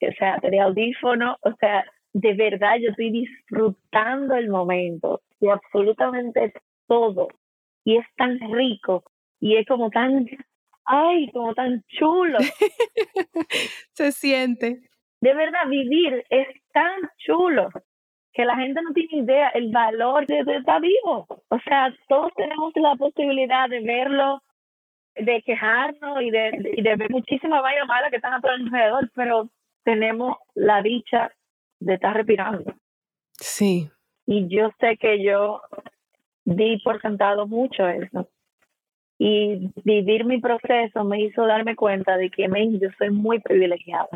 o sea, tener audífono, o sea, de verdad yo estoy disfrutando el momento de absolutamente todo. Y es tan rico y es como tan, ay, como tan chulo. *laughs* Se siente. De verdad, vivir es tan chulo que la gente no tiene idea el valor de, estar vivo. O sea, todos tenemos la posibilidad de verlo, de quejarnos y de, de, ver muchísimas vainas malas que están a todo alrededor, pero tenemos la dicha de estar respirando. Sí. Y yo sé que yo di por sentado mucho eso. Y vivir mi proceso me hizo darme cuenta de que yo soy muy privilegiada,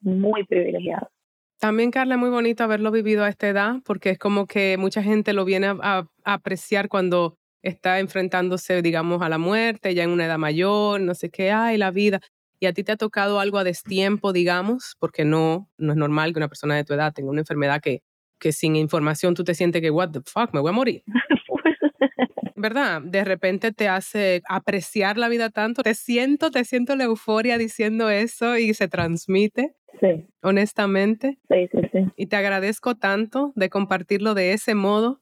muy privilegiada. También, Carla, es muy bonito haberlo vivido a esta edad, porque es como que mucha gente lo viene a, apreciar cuando está enfrentándose, digamos, a la muerte, ya en una edad mayor, no sé qué, ay, la vida y a ti te ha tocado algo a destiempo, digamos, porque no, no es normal que una persona de tu edad tenga una enfermedad que, que sin información tú te sientes que, what the fuck, me voy a morir. *laughs* ¿Verdad? De repente te hace apreciar la vida tanto. Te siento, te siento la euforia diciendo eso y se transmite. Sí. Honestamente. Sí, sí, sí. Y te agradezco tanto de compartirlo de ese modo.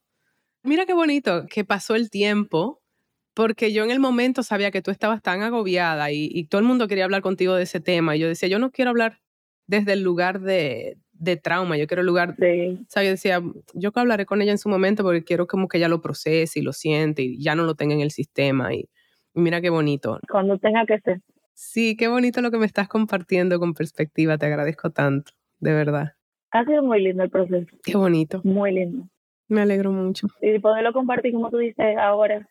Mira qué bonito que pasó el tiempo porque yo en el momento sabía que tú estabas tan agobiada y, todo el mundo quería hablar contigo de ese tema. Y yo decía, yo no quiero hablar desde el lugar de, trauma, yo quiero el lugar, de... o sea, yo decía, yo hablaré con ella en su momento porque quiero como que ella lo procese y lo siente y ya no lo tenga en el sistema. Y, mira qué bonito. Cuando tenga que ser. Sí, qué bonito lo que me estás compartiendo con perspectiva, te agradezco tanto, de verdad. Ha sido muy lindo el proceso. Qué bonito. Muy lindo. Me alegro mucho. Y poderlo compartir, como tú dices ahora,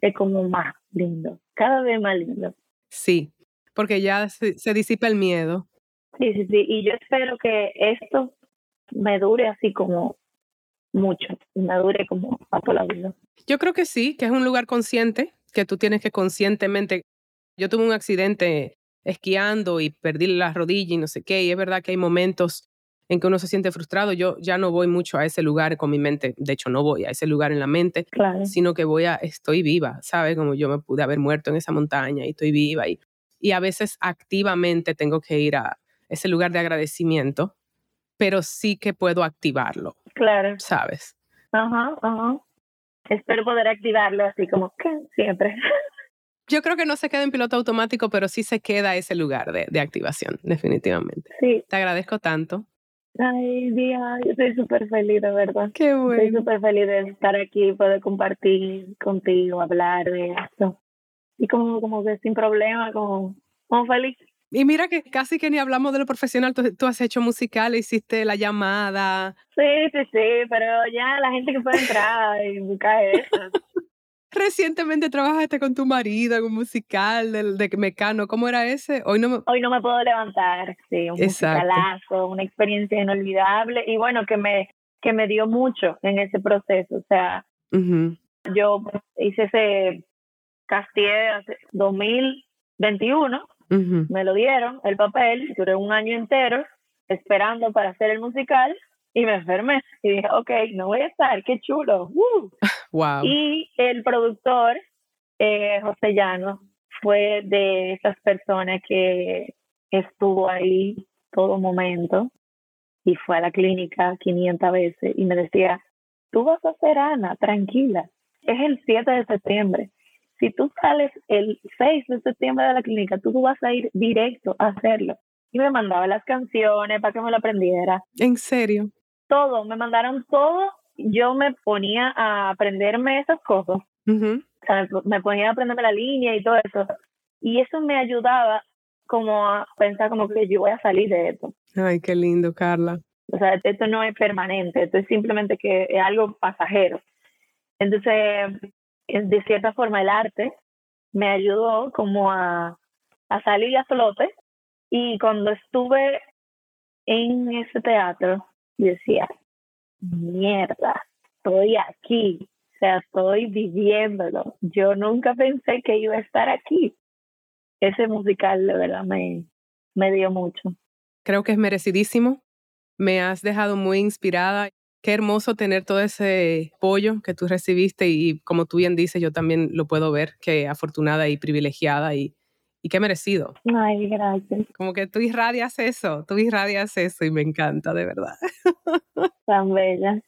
es como más lindo, cada vez más lindo. Sí, porque ya se, se, disipa el miedo. Sí, sí, sí. Y yo espero que esto me dure así como mucho, me dure como a toda la vida. Yo creo que sí, que es un lugar consciente, que tú tienes que conscientemente. Yo tuve un accidente esquiando y perdí la rodilla y no sé qué, y es verdad que hay momentos en que uno se siente frustrado. Yo ya no voy mucho a ese lugar con mi mente, de hecho no voy a ese lugar en la mente, sino que voy a, estoy viva, ¿sabes? Como yo me pude haber muerto en esa montaña y estoy viva y, y a veces activamente tengo que ir a ese lugar de agradecimiento, pero sí que puedo activarlo. Claro. ¿Sabes? Ajá, ajá. Espero poder activarlo así como que siempre. *laughs* Yo creo que no se queda en piloto automático, pero sí se queda ese lugar de, de activación, definitivamente. Sí. Te agradezco tanto. Ay, Día, yo estoy súper feliz, de verdad. Qué bueno. Estoy súper feliz de estar aquí, poder compartir contigo, hablar de esto. Y como, como que sin problema, como, como feliz. Y mira que casi que ni hablamos de lo profesional, tú, tú, has hecho musical, hiciste la llamada. Sí, sí, sí, pero ya la gente que puede entrar y buscar eso. *laughs* Recientemente trabajaste con tu marido en un musical de, de Mecano. ¿Cómo era ese? Hoy no me... Hoy no me puedo levantar. Sí, un Exacto. musicalazo, una experiencia inolvidable y bueno, que me, que me dio mucho en ese proceso. O sea, uh -huh. yo hice ese Castier hace 2021, uh -huh. me lo dieron, el papel, duré un año entero esperando para hacer el musical y me enfermé. Y dije, ok, no voy a estar, qué chulo. Uh. *laughs* Wow. Y el productor, eh, José Llano, fue de esas personas que estuvo ahí todo momento y fue a la clínica 500 veces y me decía, tú vas a ser Ana, tranquila. Es el 7 de septiembre. Si tú sales el 6 de septiembre de la clínica, tú vas a ir directo a hacerlo. Y me mandaba las canciones para que me lo aprendiera. ¿En serio? Todo, me mandaron todo. Yo me ponía a aprenderme esas cosas. Uh -huh. O sea, me ponía a aprenderme la línea y todo eso. Y eso me ayudaba como a pensar como que yo voy a salir de esto. Ay, qué lindo, Carla. O sea, esto no es permanente, esto es simplemente que es algo pasajero. Entonces, de cierta forma, el arte me ayudó como a, a salir a flote. Y cuando estuve en ese teatro, decía, mierda, estoy aquí, o sea, estoy viviéndolo. Yo nunca pensé que iba a estar aquí. Ese musical de verdad me, me dio mucho. Creo que es merecidísimo. Me has dejado muy inspirada. Qué hermoso tener todo ese apoyo que tú recibiste y como tú bien dices, yo también lo puedo ver, qué afortunada y privilegiada y, y qué merecido. Ay, gracias. Como que tú irradias eso, tú irradias eso y me encanta, de verdad. *laughs* Tan bella.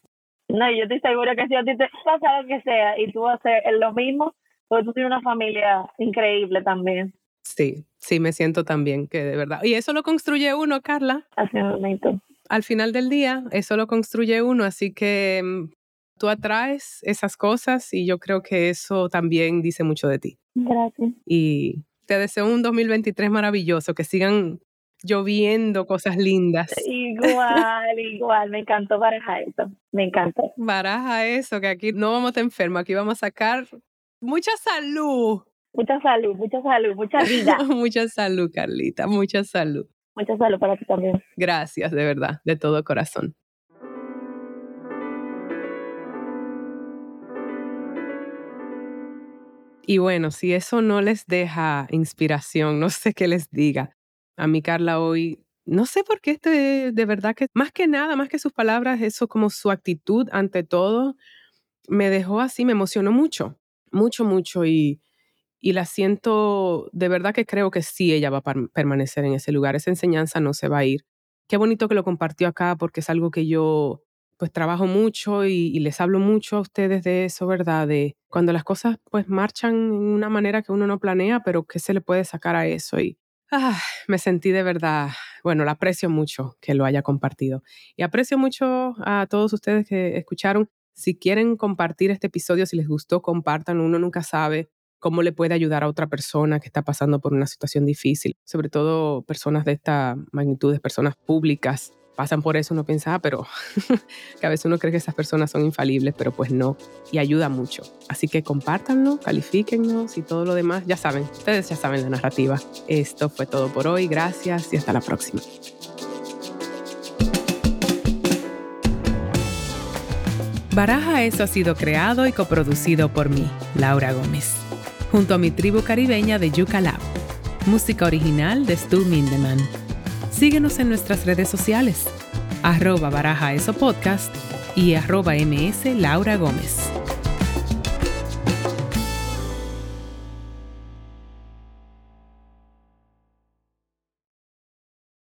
No, yo estoy segura que si a ti te pasa lo que sea y tú haces lo mismo, porque tú tienes una familia increíble también. Sí, sí, me siento también que de verdad. Y eso lo construye uno, Carla. Así momento. Al final del día, eso lo construye uno, así que mm, tú atraes esas cosas y yo creo que eso también dice mucho de ti. Gracias. Y te deseo un 2023 maravilloso, que sigan lloviendo cosas lindas. Igual, *laughs* igual, me encantó baraja eso, me encantó. Baraja eso, que aquí no vamos a estar enfermos, aquí vamos a sacar mucha salud. Mucha salud, mucha salud, mucha vida. *laughs* mucha salud, Carlita, mucha salud. Mucha salud para ti también. Gracias, de verdad, de todo corazón. Y bueno, si eso no les deja inspiración, *laughs* no sé qué les diga. A mí, Carla, hoy, no sé por qué, este, de verdad que más que nada, más que sus palabras, eso como su actitud ante todo, me dejó así, me emocionó mucho, mucho, mucho. Y, y la siento, de verdad que creo que sí, ella va a permanecer en ese lugar. Esa enseñanza no se va a ir. Qué bonito que lo compartió acá porque es algo que yo pues trabajo mucho y, les hablo mucho a ustedes de eso, ¿verdad? De cuando las cosas pues marchan en una manera que uno no planea, pero que se le puede sacar a eso. Y ah, me sentí de verdad, bueno, la aprecio mucho que lo haya compartido. Y aprecio mucho a todos ustedes que escucharon. Si quieren compartir este episodio, si les gustó, compartan. Uno nunca sabe cómo le puede ayudar a otra persona que está pasando por una situación difícil, sobre todo personas de esta magnitud, personas públicas pasan por eso, uno piensa, ah, pero *laughs* que a veces uno cree que esas personas son infalibles, pero pues no, y ayuda mucho. Así que compártanlo, califíquennos y todo lo demás. Ya saben, ustedes ya saben la narrativa. Esto fue todo por hoy, gracias y hasta la próxima. Baraja Eso ha sido creado y coproducido por mí, Laura Gómez, junto a mi tribu caribeña de Yuca Lab. Música original de Stu Mindeman. Síguenos en nuestras redes sociales, arroba baraja eso podcast y arroba ms Laura Gómez.